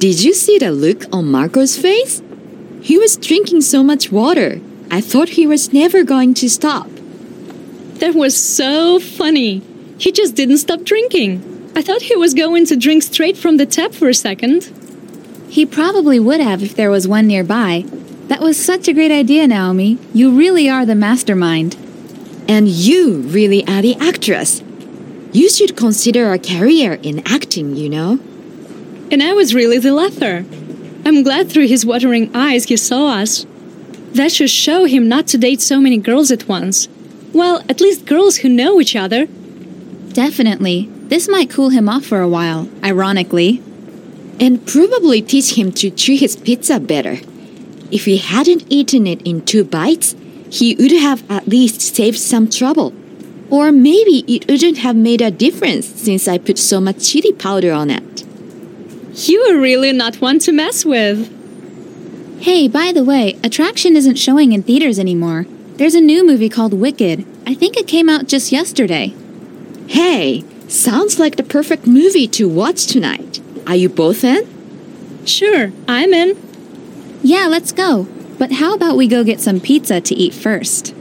Did you see the look on Marco's face? He was drinking so much water. I thought he was never going to stop. That was so funny. He just didn't stop drinking. I thought he was going to drink straight from the tap for a second. He probably would have if there was one nearby. That was such a great idea, Naomi. You really are the mastermind. And you really are the actress. You should consider a career in acting, you know. And I was really the laugher. I'm glad through his watering eyes he saw us. That should show him not to date so many girls at once. Well, at least girls who know each other. Definitely. This might cool him off for a while, ironically. And probably teach him to chew his pizza better. If he hadn't eaten it in two bites, he would have at least saved some trouble. Or maybe it wouldn't have made a difference since I put so much chili powder on it. You are really not one to mess with. Hey, by the way, Attraction isn't showing in theaters anymore. There's a new movie called Wicked. I think it came out just yesterday. Hey, sounds like the perfect movie to watch tonight. Are you both in? Sure, I'm in. Yeah, let's go. But how about we go get some pizza to eat first?